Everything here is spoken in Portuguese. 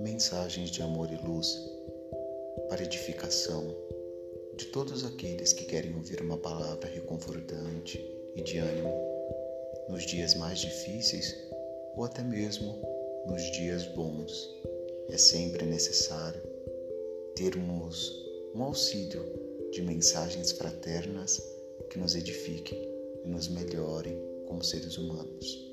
mensagens de amor e luz para edificação de todos aqueles que querem ouvir uma palavra reconfortante e de ânimo nos dias mais difíceis ou até mesmo nos dias bons. É sempre necessário termos um auxílio de mensagens fraternas que nos edifiquem e nos melhorem como seres humanos.